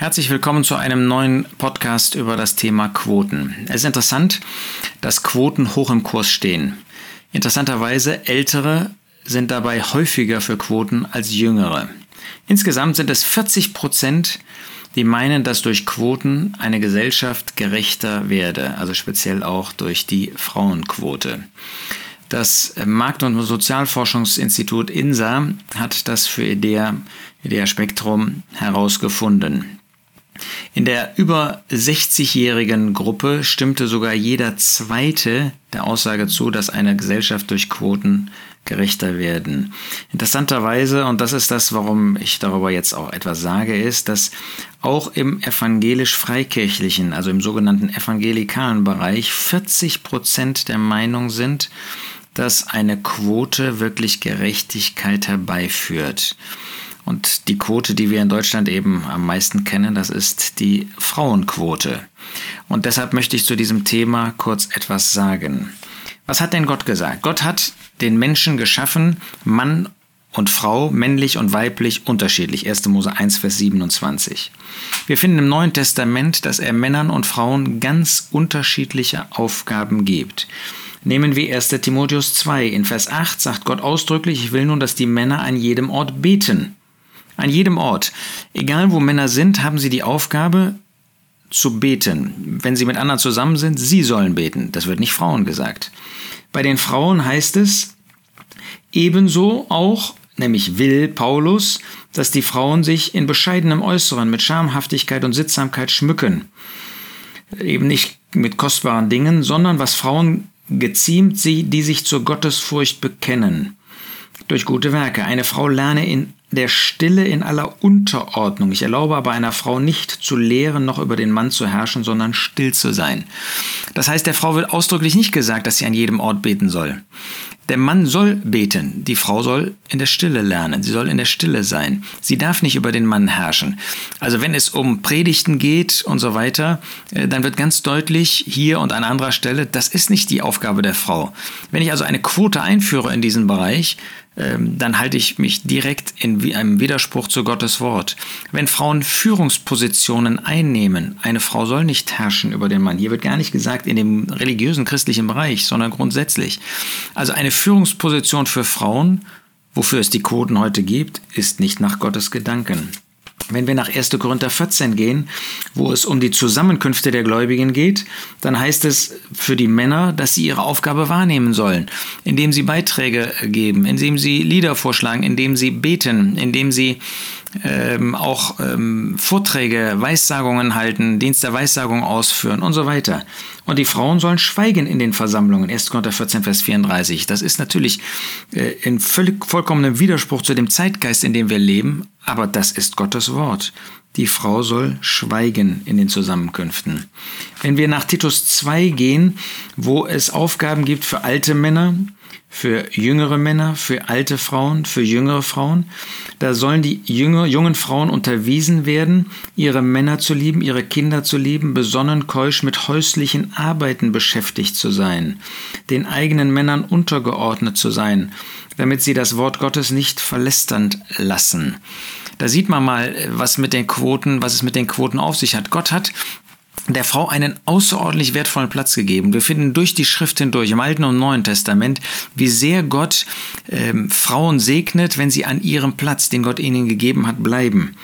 Herzlich willkommen zu einem neuen Podcast über das Thema Quoten. Es ist interessant, dass Quoten hoch im Kurs stehen. Interessanterweise ältere sind dabei häufiger für Quoten als jüngere. Insgesamt sind es 40 Prozent, die meinen, dass durch Quoten eine Gesellschaft gerechter werde, also speziell auch durch die Frauenquote. Das Markt- und Sozialforschungsinstitut INSA hat das für IDEA, IDEA Spektrum herausgefunden. In der über 60-jährigen Gruppe stimmte sogar jeder Zweite der Aussage zu, dass eine Gesellschaft durch Quoten gerechter werden. Interessanterweise, und das ist das, warum ich darüber jetzt auch etwas sage, ist, dass auch im evangelisch-freikirchlichen, also im sogenannten evangelikalen Bereich, 40 Prozent der Meinung sind, dass eine Quote wirklich Gerechtigkeit herbeiführt. Und die Quote, die wir in Deutschland eben am meisten kennen, das ist die Frauenquote. Und deshalb möchte ich zu diesem Thema kurz etwas sagen. Was hat denn Gott gesagt? Gott hat den Menschen geschaffen, Mann und Frau, männlich und weiblich, unterschiedlich. 1. Mose 1, Vers 27. Wir finden im Neuen Testament, dass er Männern und Frauen ganz unterschiedliche Aufgaben gibt. Nehmen wir 1. Timotheus 2. In Vers 8 sagt Gott ausdrücklich, ich will nun, dass die Männer an jedem Ort beten. An jedem Ort. Egal wo Männer sind, haben sie die Aufgabe zu beten. Wenn sie mit anderen zusammen sind, sie sollen beten. Das wird nicht Frauen gesagt. Bei den Frauen heißt es ebenso auch, nämlich will Paulus, dass die Frauen sich in bescheidenem Äußeren mit Schamhaftigkeit und Sittsamkeit schmücken. Eben nicht mit kostbaren Dingen, sondern was Frauen geziemt, sie, die sich zur Gottesfurcht bekennen. Durch gute Werke. Eine Frau lerne in der Stille in aller Unterordnung. Ich erlaube aber einer Frau nicht zu lehren, noch über den Mann zu herrschen, sondern still zu sein. Das heißt, der Frau wird ausdrücklich nicht gesagt, dass sie an jedem Ort beten soll. Der Mann soll beten, die Frau soll in der Stille lernen, sie soll in der Stille sein. Sie darf nicht über den Mann herrschen. Also wenn es um Predigten geht und so weiter, äh, dann wird ganz deutlich hier und an anderer Stelle, das ist nicht die Aufgabe der Frau. Wenn ich also eine Quote einführe in diesem Bereich, dann halte ich mich direkt in einem Widerspruch zu Gottes Wort. Wenn Frauen Führungspositionen einnehmen, eine Frau soll nicht herrschen über den Mann. Hier wird gar nicht gesagt in dem religiösen christlichen Bereich, sondern grundsätzlich. Also eine Führungsposition für Frauen, wofür es die Quoten heute gibt, ist nicht nach Gottes Gedanken. Wenn wir nach 1. Korinther 14 gehen, wo es um die Zusammenkünfte der Gläubigen geht, dann heißt es für die Männer, dass sie ihre Aufgabe wahrnehmen sollen, indem sie Beiträge geben, indem sie Lieder vorschlagen, indem sie beten, indem sie ähm, auch ähm, Vorträge, Weissagungen halten, Dienst der Weissagung ausführen und so weiter. Und die Frauen sollen schweigen in den Versammlungen. 1. Korinther 14, Vers 34. Das ist natürlich äh, in völlig vollkommenem Widerspruch zu dem Zeitgeist, in dem wir leben, aber das ist Gottes Wort. Die Frau soll schweigen in den Zusammenkünften. Wenn wir nach Titus 2 gehen, wo es Aufgaben gibt für alte Männer, für jüngere Männer, für alte Frauen, für jüngere Frauen. Da sollen die jünger, jungen Frauen unterwiesen werden, ihre Männer zu lieben, ihre Kinder zu lieben, besonnen keusch mit häuslichen Arbeiten beschäftigt zu sein, den eigenen Männern untergeordnet zu sein, damit sie das Wort Gottes nicht verlästernd lassen. Da sieht man mal, was mit den Quoten, was es mit den Quoten auf sich hat. Gott hat der Frau einen außerordentlich wertvollen Platz gegeben. Wir finden durch die Schrift hindurch, im Alten und Neuen Testament, wie sehr Gott ähm, Frauen segnet, wenn sie an ihrem Platz, den Gott ihnen gegeben hat, bleiben.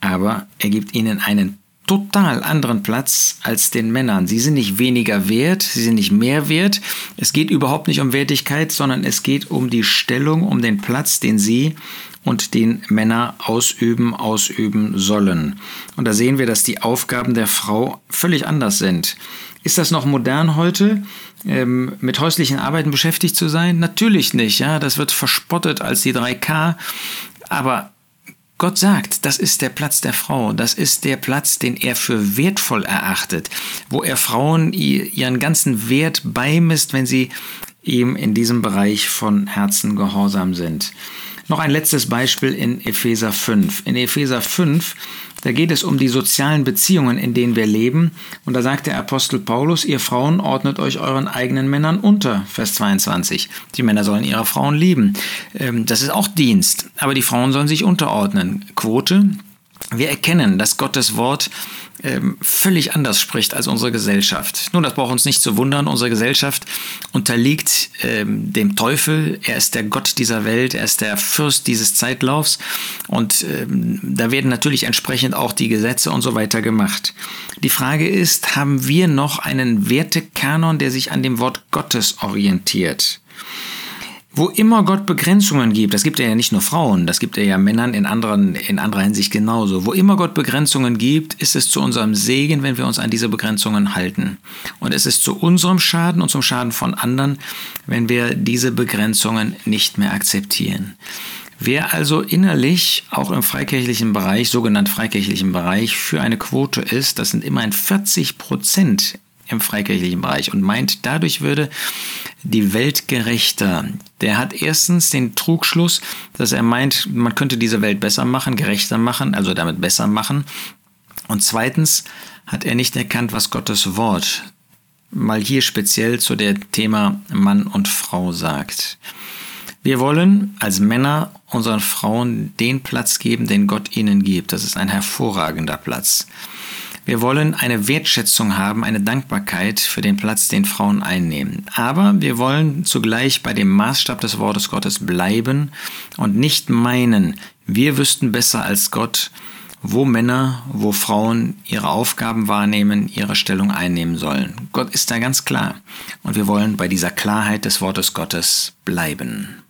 Aber er gibt ihnen einen total anderen Platz als den Männern. Sie sind nicht weniger wert, sie sind nicht mehr wert. Es geht überhaupt nicht um Wertigkeit, sondern es geht um die Stellung, um den Platz, den sie und den Männer ausüben, ausüben sollen. Und da sehen wir, dass die Aufgaben der Frau völlig anders sind. Ist das noch modern heute, ähm, mit häuslichen Arbeiten beschäftigt zu sein? Natürlich nicht, ja. Das wird verspottet als die 3K. Aber Gott sagt, das ist der Platz der Frau, das ist der Platz, den er für wertvoll erachtet, wo er Frauen ihren ganzen Wert beimisst, wenn sie ihm in diesem Bereich von Herzen gehorsam sind. Noch ein letztes Beispiel in Epheser 5. In Epheser 5, da geht es um die sozialen Beziehungen, in denen wir leben. Und da sagt der Apostel Paulus, ihr Frauen ordnet euch euren eigenen Männern unter. Vers 22. Die Männer sollen ihre Frauen lieben. Ähm, das ist auch Dienst. Aber die Frauen sollen sich unterordnen. Quote, wir erkennen, dass Gottes Wort ähm, völlig anders spricht als unsere Gesellschaft. Nun, das braucht uns nicht zu wundern. Unsere Gesellschaft unterliegt ähm, dem Teufel. Er ist der Gott dieser Welt. Er ist der Fürst dieses Zeitlaufs. Und ähm, da werden natürlich entsprechend auch die Gesetze und so weiter gemacht. Die Frage ist, haben wir noch einen Wertekanon, der sich an dem Wort Gottes orientiert? Wo immer Gott Begrenzungen gibt, das gibt er ja nicht nur Frauen, das gibt er ja Männern in, anderen, in anderer Hinsicht genauso. Wo immer Gott Begrenzungen gibt, ist es zu unserem Segen, wenn wir uns an diese Begrenzungen halten. Und es ist zu unserem Schaden und zum Schaden von anderen, wenn wir diese Begrenzungen nicht mehr akzeptieren. Wer also innerlich auch im freikirchlichen Bereich, sogenannt freikirchlichen Bereich, für eine Quote ist, das sind immerhin 40 Prozent im freikirchlichen Bereich und meint, dadurch würde die Welt gerechter. Der hat erstens den Trugschluss, dass er meint, man könnte diese Welt besser machen, gerechter machen, also damit besser machen. Und zweitens hat er nicht erkannt, was Gottes Wort mal hier speziell zu dem Thema Mann und Frau sagt. Wir wollen als Männer unseren Frauen den Platz geben, den Gott ihnen gibt. Das ist ein hervorragender Platz. Wir wollen eine Wertschätzung haben, eine Dankbarkeit für den Platz, den Frauen einnehmen. Aber wir wollen zugleich bei dem Maßstab des Wortes Gottes bleiben und nicht meinen, wir wüssten besser als Gott, wo Männer, wo Frauen ihre Aufgaben wahrnehmen, ihre Stellung einnehmen sollen. Gott ist da ganz klar. Und wir wollen bei dieser Klarheit des Wortes Gottes bleiben.